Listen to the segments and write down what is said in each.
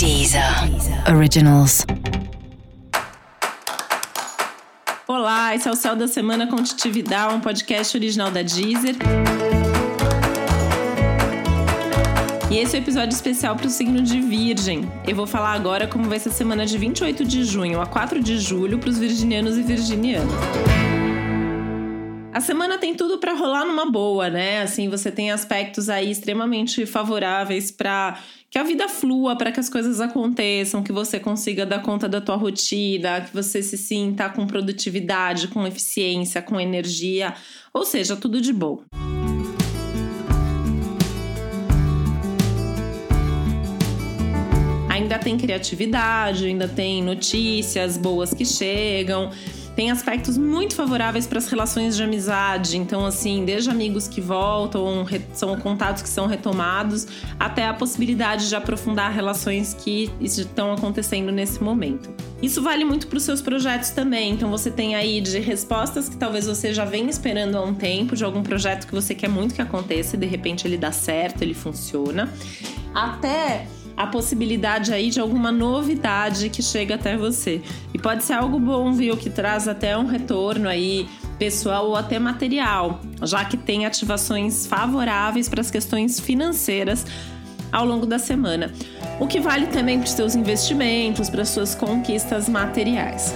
Deezer Originals. Olá, esse é o Céu da Semana com Titividade, um podcast original da Deezer. E esse é o episódio especial para o signo de Virgem. Eu vou falar agora como vai ser a semana de 28 de junho a 4 de julho para os virginianos e virginianas. A semana tem tudo para rolar numa boa, né? Assim, você tem aspectos aí extremamente favoráveis para que a vida flua, para que as coisas aconteçam, que você consiga dar conta da tua rotina, que você se sinta com produtividade, com eficiência, com energia, ou seja, tudo de bom. Ainda tem criatividade, ainda tem notícias boas que chegam tem aspectos muito favoráveis para as relações de amizade. Então, assim, desde amigos que voltam, são contatos que são retomados, até a possibilidade de aprofundar relações que estão acontecendo nesse momento. Isso vale muito para os seus projetos também. Então, você tem aí de respostas que talvez você já venha esperando há um tempo, de algum projeto que você quer muito que aconteça e de repente ele dá certo, ele funciona. Até a possibilidade aí de alguma novidade que chega até você. E pode ser algo bom, viu, que traz até um retorno aí pessoal ou até material, já que tem ativações favoráveis para as questões financeiras ao longo da semana. O que vale também para os seus investimentos, para as suas conquistas materiais.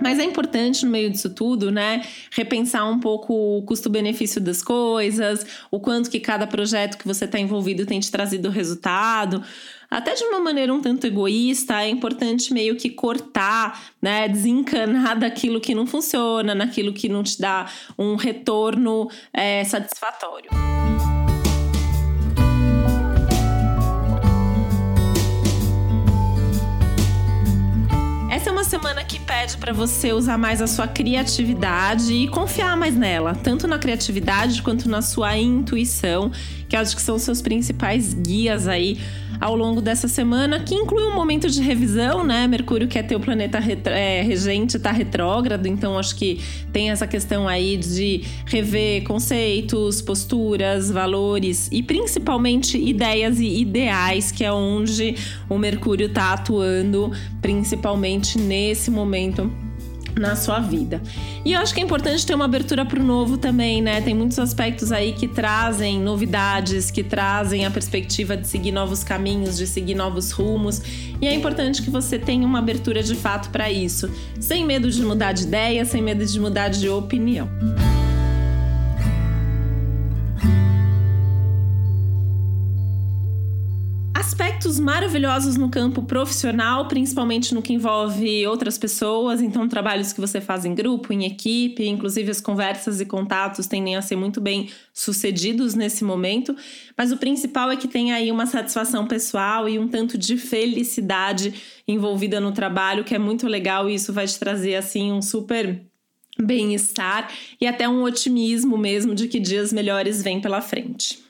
Mas é importante no meio disso tudo, né, repensar um pouco o custo-benefício das coisas, o quanto que cada projeto que você está envolvido tem te trazido resultado. Até de uma maneira um tanto egoísta, é importante meio que cortar, né, desencanar daquilo que não funciona, naquilo que não te dá um retorno é, satisfatório. Essa é uma semana que pede para você usar mais a sua criatividade e confiar mais nela, tanto na criatividade quanto na sua intuição, que acho que são os seus principais guias aí ao longo dessa semana, que inclui um momento de revisão, né? Mercúrio, que é teu planeta é, regente, está retrógrado, então acho que tem essa questão aí de rever conceitos, posturas, valores e principalmente ideias e ideais, que é onde o Mercúrio está atuando, principalmente nesse momento na sua vida. E eu acho que é importante ter uma abertura para o novo também, né? Tem muitos aspectos aí que trazem novidades, que trazem a perspectiva de seguir novos caminhos, de seguir novos rumos. E é importante que você tenha uma abertura de fato para isso, sem medo de mudar de ideia, sem medo de mudar de opinião. Aspectos maravilhosos no campo profissional, principalmente no que envolve outras pessoas, então trabalhos que você faz em grupo, em equipe, inclusive as conversas e contatos tendem a ser muito bem sucedidos nesse momento, mas o principal é que tem aí uma satisfação pessoal e um tanto de felicidade envolvida no trabalho, que é muito legal. E isso vai te trazer assim um super bem-estar e até um otimismo mesmo de que dias melhores vêm pela frente.